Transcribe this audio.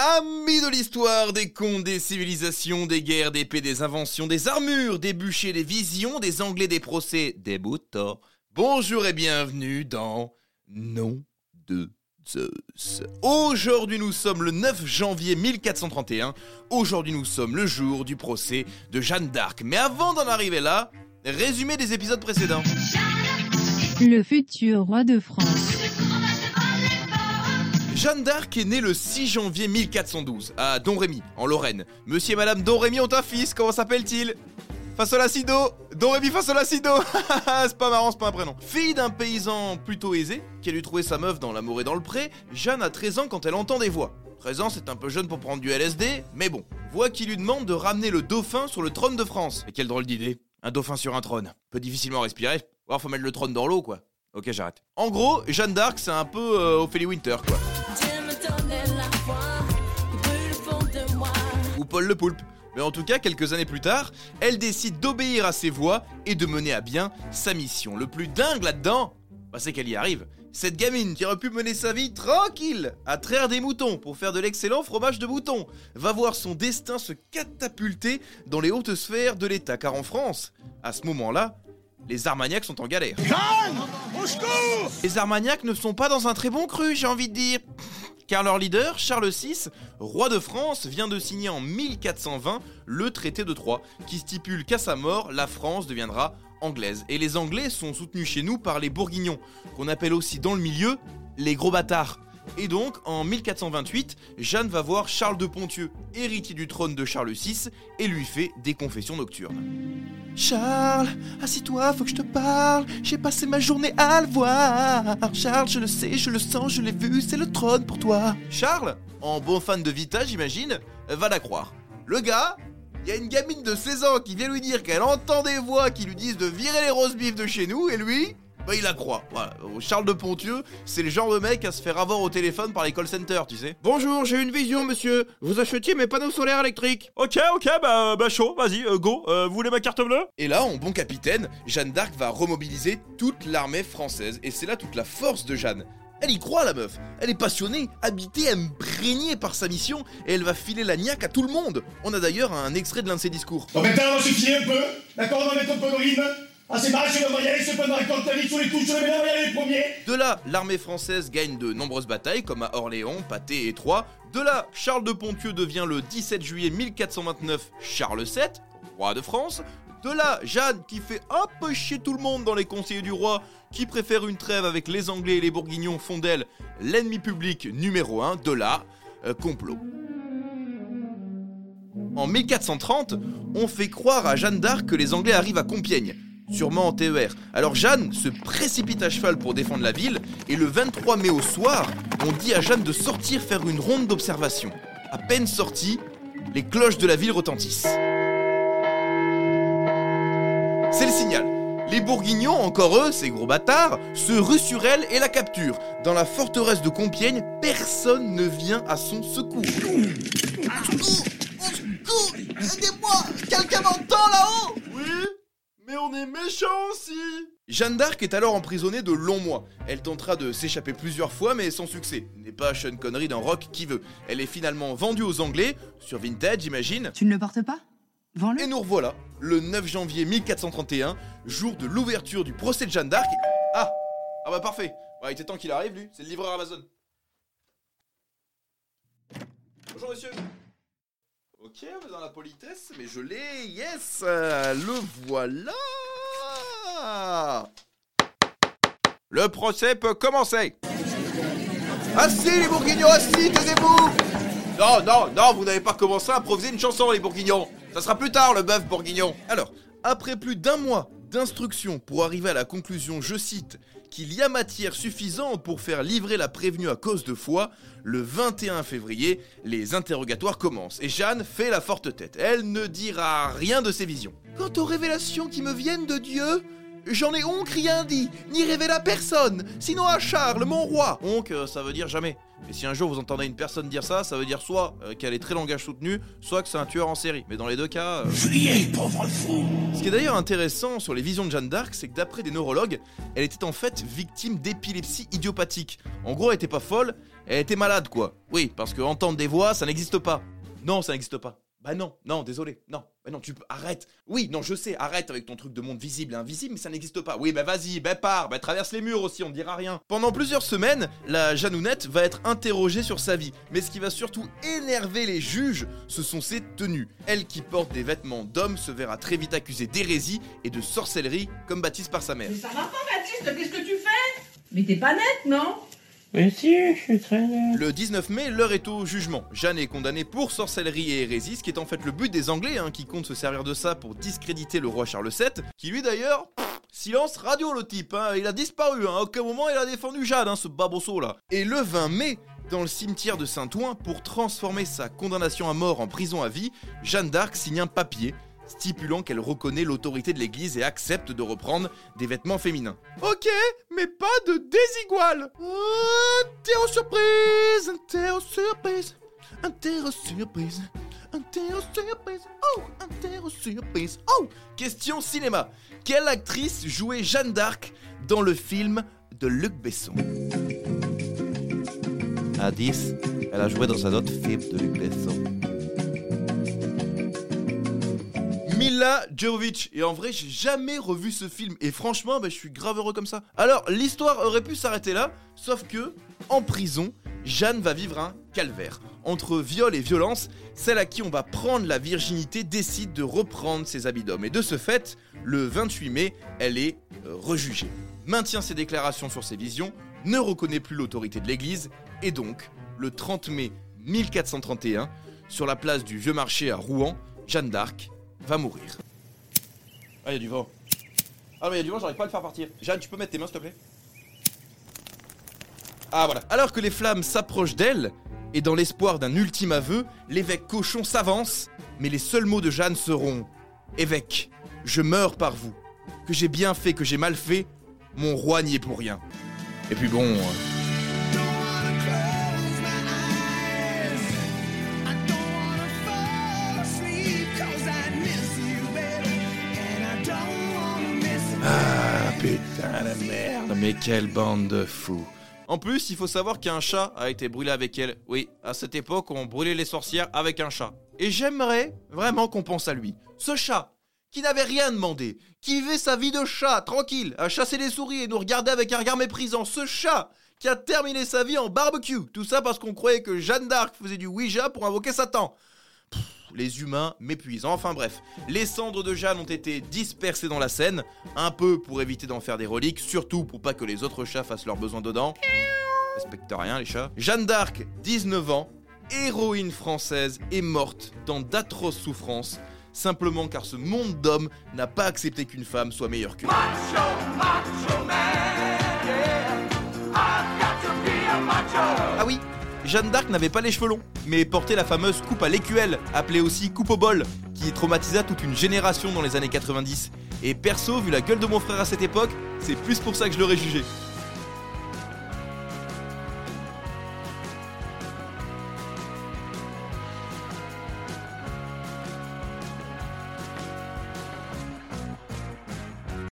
Amis de l'histoire, des contes, des civilisations, des guerres, des paix, des inventions, des armures, des bûchers, des visions, des anglais, des procès, des boutons. Bonjour et bienvenue dans Nom de Zeus. Aujourd'hui nous sommes le 9 janvier 1431. Aujourd'hui nous sommes le jour du procès de Jeanne d'Arc. Mais avant d'en arriver là, résumé des épisodes précédents. Le futur roi de France. Jeanne d'Arc est née le 6 janvier 1412 à Domrémy, en Lorraine. Monsieur et Madame Domrémy ont un fils, comment s'appelle-t-il? Fasolacido Domrémy Fasolacido C'est pas marrant, c'est pas un prénom. Fille d'un paysan plutôt aisé, qui a dû trouver sa meuf dans l'amour et dans le pré, Jeanne a 13 ans quand elle entend des voix. 13 ans, c'est un peu jeune pour prendre du LSD, mais bon. Voix qui lui demande de ramener le dauphin sur le trône de France. Et quelle drôle d'idée. Un dauphin sur un trône. Peut difficilement respirer. Ou faut mettre le trône dans l'eau, quoi. Ok, j'arrête. En gros, Jeanne d'Arc, c'est un peu euh, Ophélie Winter, quoi. Ou Paul le Poulpe. Mais en tout cas, quelques années plus tard, elle décide d'obéir à ses voix et de mener à bien sa mission. Le plus dingue là-dedans, bah, c'est qu'elle y arrive. Cette gamine qui aurait pu mener sa vie tranquille, à traire des moutons pour faire de l'excellent fromage de mouton, va voir son destin se catapulter dans les hautes sphères de l'État. Car en France, à ce moment-là, les Armagnacs sont en galère. Les Armagnacs ne sont pas dans un très bon cru, j'ai envie de dire. Car leur leader, Charles VI, roi de France, vient de signer en 1420 le traité de Troyes, qui stipule qu'à sa mort, la France deviendra anglaise. Et les Anglais sont soutenus chez nous par les Bourguignons, qu'on appelle aussi dans le milieu les gros bâtards. Et donc, en 1428, Jeanne va voir Charles de Ponthieu, héritier du trône de Charles VI, et lui fait des confessions nocturnes. Charles, assis-toi, faut que je te parle. J'ai passé ma journée à le voir. Charles, je le sais, je le sens, je l'ai vu, c'est le trône pour toi. Charles, en bon fan de Vita, j'imagine, va la croire. Le gars, il y a une gamine de 16 ans qui vient lui dire qu'elle entend des voix qui lui disent de virer les roses bifs de chez nous, et lui, bah, il la croit. Voilà. Charles de Pontieux, c'est le genre de mec à se faire avoir au téléphone par les call centers, tu sais. Bonjour, j'ai une vision, monsieur. Vous achetiez mes panneaux solaires électriques. Ok, ok, bah, bah chaud, vas-y, euh, go. Euh, vous voulez ma carte bleue? Et là, en bon capitaine, Jeanne d'Arc va remobiliser toute l'armée française. Et c'est là toute la force de Jeanne. Elle y croit, la meuf. Elle est passionnée, habitée, imprégnée par sa mission, et elle va filer la niaque à tout le monde. On a d'ailleurs un extrait de l'un de ses discours. Bon, maintenant, on va suffire un peu. D'accord, on va mettre un peu de rythme. Ah, de là, l'armée française gagne de nombreuses batailles, comme à Orléans, Pâté et Troyes. De là, Charles de Ponthieu devient le 17 juillet 1429 Charles VII, roi de France. De là, Jeanne qui fait un peu chier tout le monde dans les conseillers du roi, qui préfère une trêve avec les Anglais et les Bourguignons, font d'elle l'ennemi public numéro 1. De là, euh, complot. En 1430, on fait croire à Jeanne d'Arc que les Anglais arrivent à Compiègne, sûrement en TER. Alors Jeanne se précipite à cheval pour défendre la ville, et le 23 mai au soir, on dit à Jeanne de sortir faire une ronde d'observation. À peine sortie, les cloches de la ville retentissent. C'est le signal. Les Bourguignons, encore eux, ces gros bâtards, se ruent sur elle et la capturent. Dans la forteresse de Compiègne, personne ne vient à son secours. Est méchants aussi Jeanne d'Arc est alors emprisonnée de longs mois. Elle tentera de s'échapper plusieurs fois, mais sans succès. N'est pas Sean Connery d'un rock qui veut. Elle est finalement vendue aux Anglais, sur Vintage, j'imagine. Tu ne le portes pas? Vends-le. Et nous revoilà, le 9 janvier 1431, jour de l'ouverture du procès de Jeanne d'Arc. Ah Ah bah parfait bah, Il était temps qu'il arrive, lui. C'est le livreur Amazon. Bonjour, monsieur. Ok, vous dans la politesse, mais je l'ai, yes euh, Le voilà Le procès peut commencer. Assis les bourguignons, assis, taisez-vous. Non, non, non, vous n'avez pas commencé à improviser une chanson les bourguignons. Ça sera plus tard le bœuf bourguignon. Alors, après plus d'un mois d'instruction pour arriver à la conclusion, je cite, qu'il y a matière suffisante pour faire livrer la prévenue à cause de foi, le 21 février, les interrogatoires commencent. Et Jeanne fait la forte tête. Elle ne dira rien de ses visions. Quant aux révélations qui me viennent de Dieu, J'en ai onc rien dit, ni révélé à personne, sinon à Charles, mon roi. Onc, euh, ça veut dire jamais. Et si un jour vous entendez une personne dire ça, ça veut dire soit euh, qu'elle est très langage soutenu, soit que c'est un tueur en série. Mais dans les deux cas. euh, Fuyez, pauvre fou. Ce qui est d'ailleurs intéressant sur les visions de Jeanne d'Arc, c'est que d'après des neurologues, elle était en fait victime d'épilepsie idiopathique. En gros, elle était pas folle, Elle était malade, quoi. Oui, parce que entendre des voix, ça n'existe pas. Non, ça n'existe pas. Bah non, non, désolé, non, bah non, tu arrête. Oui, non, je sais, arrête avec ton truc de monde visible et invisible, mais ça n'existe pas. Oui, bah vas-y, bah pars, bah traverse les murs aussi, on ne dira rien. Pendant plusieurs semaines, la Janounette va être interrogée sur sa vie, mais ce qui va surtout énerver les juges, ce sont ses tenues. Elle qui porte des vêtements d'homme se verra très vite accusée d'hérésie et de sorcellerie, comme baptise par sa mère. Mais ça va pas, Baptiste, qu'est-ce que tu fais? Mais t'es pas nette, non? Mais si, je. Le 19 mai, l'heure est au jugement. Jeanne est condamnée pour sorcellerie et hérésie, ce qui est en fait le but des Anglais, hein, qui comptent se servir de ça pour discréditer le roi Charles VII, qui lui d'ailleurs, silence radio le type, hein, il a disparu, hein, à aucun moment il a défendu Jeanne, hein, ce babosso là. Et le 20 mai, dans le cimetière de Saint-Ouen, pour transformer sa condamnation à mort en prison à vie, Jeanne d'Arc signe un papier stipulant qu'elle reconnaît l'autorité de l'Église et accepte de reprendre des vêtements féminins. Ok, mais pas de désigual. Interro surprise, interro surprise, interro surprise, interro surprise, oh, interro surprise, oh. Question cinéma. Quelle actrice jouait Jeanne d'Arc dans le film de Luc Besson? À 10, elle a joué dans un autre film de Luc Besson. Mila. Et en vrai, j'ai jamais revu ce film. Et franchement, bah, je suis grave heureux comme ça. Alors, l'histoire aurait pu s'arrêter là, sauf que, en prison, Jeanne va vivre un calvaire. Entre viol et violence, celle à qui on va prendre la virginité décide de reprendre ses habits d'homme. Et de ce fait, le 28 mai, elle est euh, rejugée. Maintient ses déclarations sur ses visions, ne reconnaît plus l'autorité de l'Église, et donc, le 30 mai 1431, sur la place du Vieux Marché à Rouen, Jeanne d'Arc va mourir. Ah, il y a du vent. Ah, mais il y a du vent, j'arrive pas à le faire partir. Jeanne, tu peux mettre tes mains, s'il te plaît? Ah, voilà. Alors que les flammes s'approchent d'elle, et dans l'espoir d'un ultime aveu, l'évêque Cochon s'avance, mais les seuls mots de Jeanne seront Évêque, je meurs par vous. Que j'ai bien fait, que j'ai mal fait, mon roi n'y est pour rien. Et puis bon. Merde, mais quelle bande de fous. En plus, il faut savoir qu'un chat a été brûlé avec elle. Oui, à cette époque, on brûlait les sorcières avec un chat. Et j'aimerais vraiment qu'on pense à lui. Ce chat, qui n'avait rien demandé, qui vivait sa vie de chat, tranquille, à chasser les souris et nous regarder avec un regard méprisant. Ce chat qui a terminé sa vie en barbecue. Tout ça parce qu'on croyait que Jeanne d'Arc faisait du Ouija pour invoquer Satan. Pff, les humains m'épuisent. Enfin bref, les cendres de Jeanne ont été dispersées dans la Seine, un peu pour éviter d'en faire des reliques, surtout pour pas que les autres chats fassent leurs besoins dedans. Respecte rien les chats. Jeanne d'Arc, 19 ans, héroïne française, est morte dans d'atroces souffrances, simplement car ce monde d'hommes n'a pas accepté qu'une femme soit meilleure que lui. Ah oui, Jeanne d'Arc n'avait pas les cheveux longs, mais portait la fameuse coupe à l'écuelle, appelée aussi coupe au bol, qui traumatisa toute une génération dans les années 90. Et perso, vu la gueule de mon frère à cette époque, c'est plus pour ça que je l'aurais jugé.